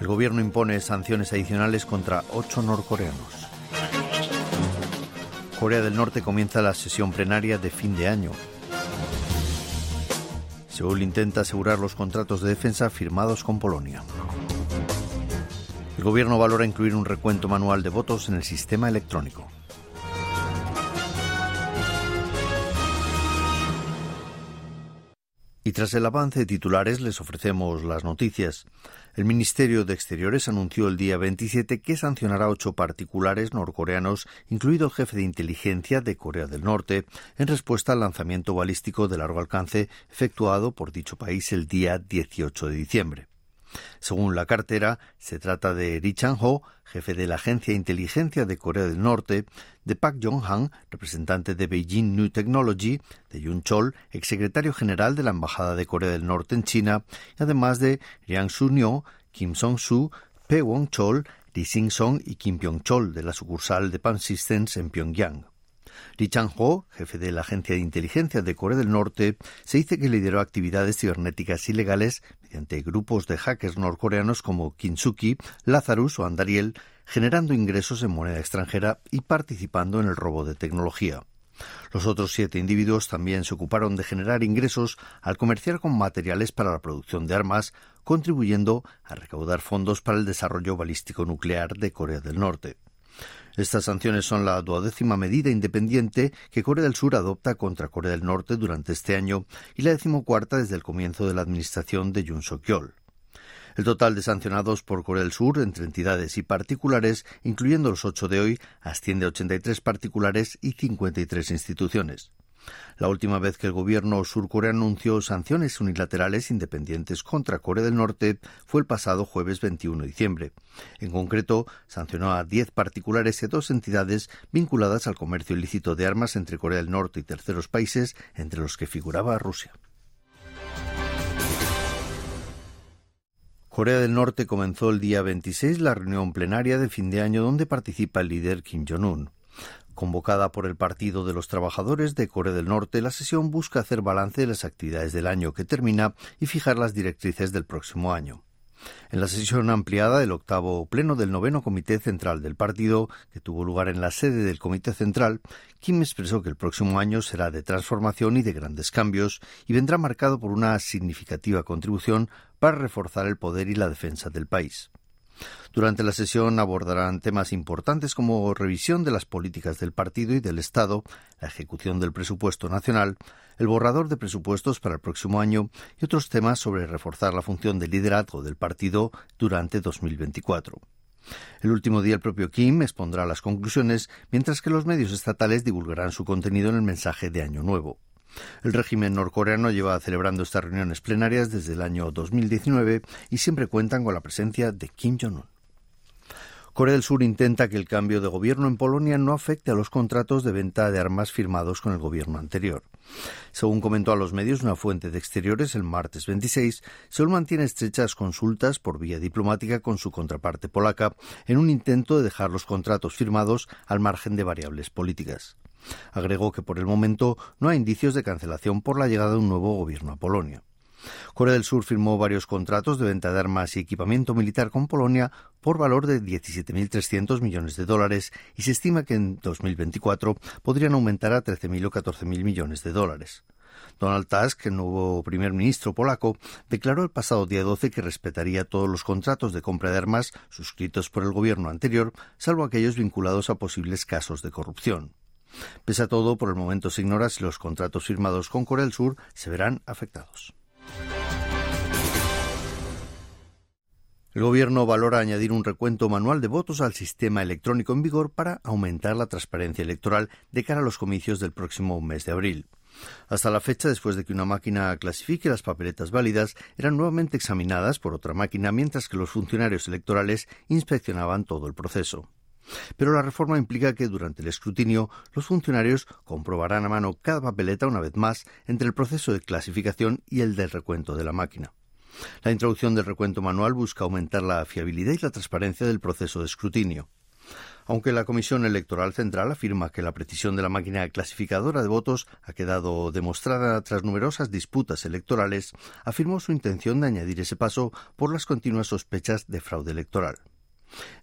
El gobierno impone sanciones adicionales contra ocho norcoreanos. Corea del Norte comienza la sesión plenaria de fin de año. Seúl intenta asegurar los contratos de defensa firmados con Polonia. El gobierno valora incluir un recuento manual de votos en el sistema electrónico. Y tras el avance de titulares les ofrecemos las noticias. El Ministerio de Exteriores anunció el día 27 que sancionará a ocho particulares norcoreanos, incluido el jefe de inteligencia de Corea del Norte, en respuesta al lanzamiento balístico de largo alcance efectuado por dicho país el día 18 de diciembre. Según la cartera, se trata de Ri Chang-ho, jefe de la Agencia de Inteligencia de Corea del Norte, de Park Jong-han, representante de Beijing New Technology, de Yun Chol, exsecretario general de la Embajada de Corea del Norte en China, y además de Riang Su-nyo, Kim Song-su, Pe Wong-chol, Ri Sing-song y Kim Pyong-chol de la sucursal de Pan Systems en Pyongyang. Ri Chang-ho, jefe de la Agencia de Inteligencia de Corea del Norte, se dice que lideró actividades cibernéticas ilegales mediante grupos de hackers norcoreanos como Kinsuki, Lazarus o Andariel, generando ingresos en moneda extranjera y participando en el robo de tecnología. Los otros siete individuos también se ocuparon de generar ingresos al comerciar con materiales para la producción de armas, contribuyendo a recaudar fondos para el desarrollo balístico nuclear de Corea del Norte. Estas sanciones son la duodécima medida independiente que Corea del Sur adopta contra Corea del Norte durante este año y la decimocuarta desde el comienzo de la administración de Yoon Suk-yeol. El total de sancionados por Corea del Sur entre entidades y particulares, incluyendo los ocho de hoy, asciende a 83 particulares y 53 instituciones. La última vez que el gobierno surcoreano anunció sanciones unilaterales independientes contra Corea del Norte fue el pasado jueves 21 de diciembre. En concreto, sancionó a 10 particulares y a dos entidades vinculadas al comercio ilícito de armas entre Corea del Norte y terceros países, entre los que figuraba Rusia. Corea del Norte comenzó el día 26 la reunión plenaria de fin de año donde participa el líder Kim Jong-un. Convocada por el Partido de los Trabajadores de Corea del Norte, la sesión busca hacer balance de las actividades del año que termina y fijar las directrices del próximo año. En la sesión ampliada del octavo pleno del noveno Comité Central del partido, que tuvo lugar en la sede del Comité Central, Kim expresó que el próximo año será de transformación y de grandes cambios y vendrá marcado por una significativa contribución para reforzar el poder y la defensa del país. Durante la sesión abordarán temas importantes como revisión de las políticas del partido y del Estado, la ejecución del presupuesto nacional, el borrador de presupuestos para el próximo año y otros temas sobre reforzar la función de liderazgo del partido durante 2024. El último día el propio Kim expondrá las conclusiones, mientras que los medios estatales divulgarán su contenido en el mensaje de Año Nuevo. El régimen norcoreano lleva celebrando estas reuniones plenarias desde el año 2019 y siempre cuentan con la presencia de Kim Jong-un. Corea del Sur intenta que el cambio de gobierno en Polonia no afecte a los contratos de venta de armas firmados con el gobierno anterior. Según comentó a los medios una fuente de exteriores el martes 26, Seúl mantiene estrechas consultas por vía diplomática con su contraparte polaca en un intento de dejar los contratos firmados al margen de variables políticas. Agregó que por el momento no hay indicios de cancelación por la llegada de un nuevo gobierno a Polonia. Corea del Sur firmó varios contratos de venta de armas y equipamiento militar con Polonia por valor de 17.300 millones de dólares y se estima que en 2024 podrían aumentar a 13.000 o 14.000 millones de dólares. Donald Tusk, el nuevo primer ministro polaco, declaró el pasado día 12 que respetaría todos los contratos de compra de armas suscritos por el gobierno anterior, salvo aquellos vinculados a posibles casos de corrupción. Pese a todo, por el momento se ignora si los contratos firmados con Corea del Sur se verán afectados. El Gobierno valora añadir un recuento manual de votos al sistema electrónico en vigor para aumentar la transparencia electoral de cara a los comicios del próximo mes de abril. Hasta la fecha, después de que una máquina clasifique las papeletas válidas, eran nuevamente examinadas por otra máquina mientras que los funcionarios electorales inspeccionaban todo el proceso. Pero la reforma implica que durante el escrutinio los funcionarios comprobarán a mano cada papeleta una vez más entre el proceso de clasificación y el del recuento de la máquina. La introducción del recuento manual busca aumentar la fiabilidad y la transparencia del proceso de escrutinio. Aunque la Comisión Electoral Central afirma que la precisión de la máquina clasificadora de votos ha quedado demostrada tras numerosas disputas electorales, afirmó su intención de añadir ese paso por las continuas sospechas de fraude electoral.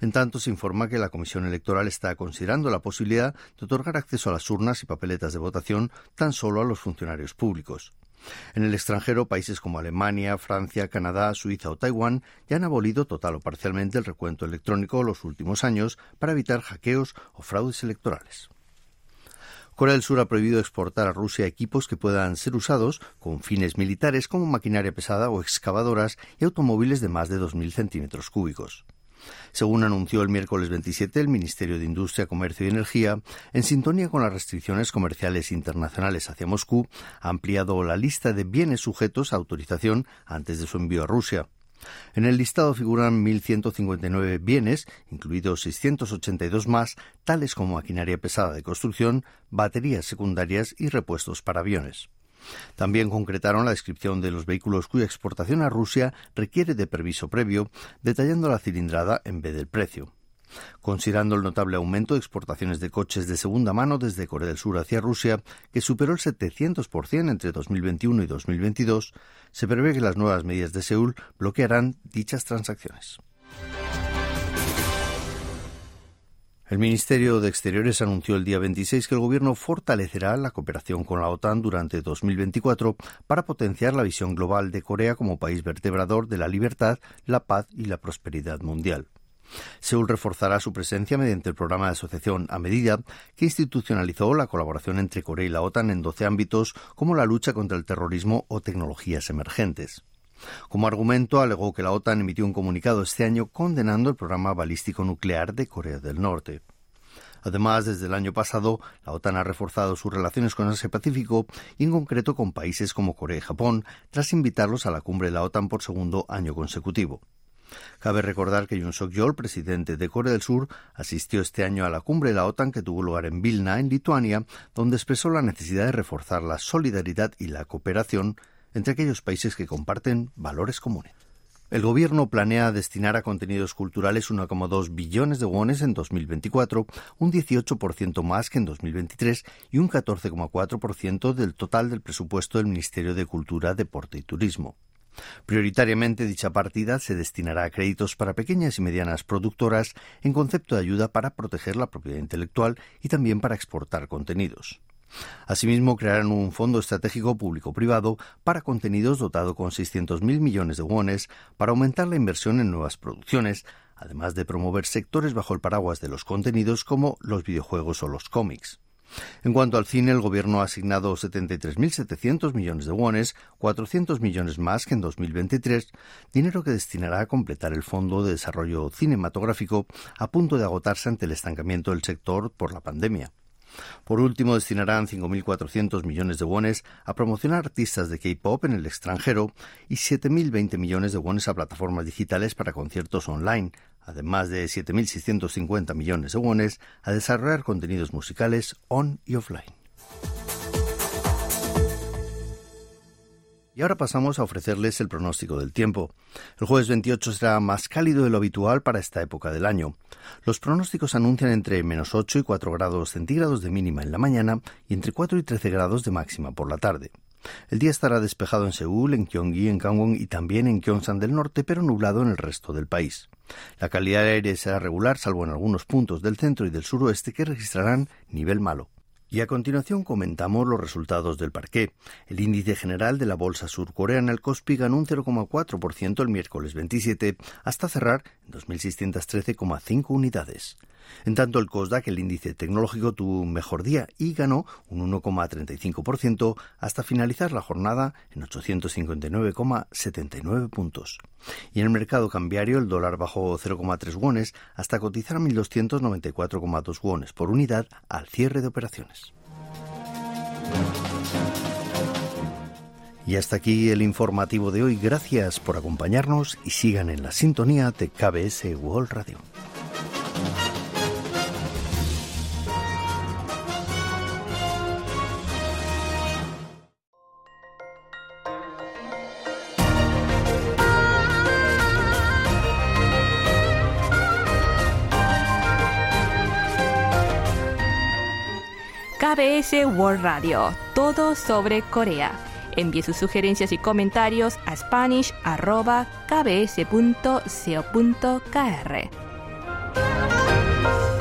En tanto, se informa que la Comisión Electoral está considerando la posibilidad de otorgar acceso a las urnas y papeletas de votación tan solo a los funcionarios públicos. En el extranjero, países como Alemania, Francia, Canadá, Suiza o Taiwán ya han abolido total o parcialmente el recuento electrónico los últimos años para evitar hackeos o fraudes electorales. Corea del Sur ha prohibido exportar a Rusia equipos que puedan ser usados con fines militares como maquinaria pesada o excavadoras y automóviles de más de 2.000 centímetros cúbicos. Según anunció el miércoles 27 el Ministerio de Industria, Comercio y Energía, en sintonía con las restricciones comerciales internacionales hacia Moscú, ha ampliado la lista de bienes sujetos a autorización antes de su envío a Rusia. En el listado figuran 1.159 bienes, incluidos 682 más, tales como maquinaria pesada de construcción, baterías secundarias y repuestos para aviones. También concretaron la descripción de los vehículos cuya exportación a Rusia requiere de permiso previo, detallando la cilindrada en vez del precio. Considerando el notable aumento de exportaciones de coches de segunda mano desde Corea del Sur hacia Rusia, que superó el 700% entre 2021 y 2022, se prevé que las nuevas medidas de Seúl bloquearán dichas transacciones. El Ministerio de Exteriores anunció el día 26 que el Gobierno fortalecerá la cooperación con la OTAN durante 2024 para potenciar la visión global de Corea como país vertebrador de la libertad, la paz y la prosperidad mundial. Seúl reforzará su presencia mediante el programa de asociación a medida que institucionalizó la colaboración entre Corea y la OTAN en 12 ámbitos como la lucha contra el terrorismo o tecnologías emergentes. Como argumento, alegó que la OTAN emitió un comunicado este año condenando el programa balístico nuclear de Corea del Norte. Además, desde el año pasado, la OTAN ha reforzado sus relaciones con Asia-Pacífico y en concreto con países como Corea y Japón, tras invitarlos a la cumbre de la OTAN por segundo año consecutivo. Cabe recordar que Yoon Suk-yeol, presidente de Corea del Sur, asistió este año a la cumbre de la OTAN que tuvo lugar en Vilna, en Lituania, donde expresó la necesidad de reforzar la solidaridad y la cooperación entre aquellos países que comparten valores comunes. El gobierno planea destinar a contenidos culturales 1,2 billones de wones en 2024, un 18% más que en 2023 y un 14,4% del total del presupuesto del Ministerio de Cultura, Deporte y Turismo. Prioritariamente dicha partida se destinará a créditos para pequeñas y medianas productoras en concepto de ayuda para proteger la propiedad intelectual y también para exportar contenidos. Asimismo, crearán un fondo estratégico público-privado para contenidos dotado con 600.000 millones de wones para aumentar la inversión en nuevas producciones, además de promover sectores bajo el paraguas de los contenidos como los videojuegos o los cómics. En cuanto al cine, el gobierno ha asignado 73.700 millones de wones, 400 millones más que en 2023, dinero que destinará a completar el Fondo de Desarrollo Cinematográfico a punto de agotarse ante el estancamiento del sector por la pandemia. Por último, destinarán 5.400 millones de wones a promocionar artistas de K-pop en el extranjero y 7.020 millones de wones a plataformas digitales para conciertos online, además de 7.650 millones de wones a desarrollar contenidos musicales on y offline. Y ahora pasamos a ofrecerles el pronóstico del tiempo. El jueves 28 será más cálido de lo habitual para esta época del año. Los pronósticos anuncian entre menos 8 y 4 grados centígrados de mínima en la mañana y entre 4 y 13 grados de máxima por la tarde. El día estará despejado en Seúl, en Gyeonggi, en Gangwon y también en Gyeongsan del norte, pero nublado en el resto del país. La calidad del aire será regular, salvo en algunos puntos del centro y del suroeste que registrarán nivel malo. Y a continuación comentamos los resultados del parqué. El índice general de la bolsa surcoreana, el Kospi, ganó un 0,4% el miércoles 27 hasta cerrar en 2.613,5 unidades. En tanto, el Kosdaq, el índice tecnológico, tuvo un mejor día y ganó un 1,35% hasta finalizar la jornada en 859,79 puntos. Y en el mercado cambiario, el dólar bajó 0,3 wones hasta cotizar a 1.294,2 wones por unidad al cierre de operaciones. Y hasta aquí el informativo de hoy. Gracias por acompañarnos y sigan en la sintonía de KBS World Radio. KBS World Radio, todo sobre Corea. Envíe sus sugerencias y comentarios a spanish.kbs.co.kr.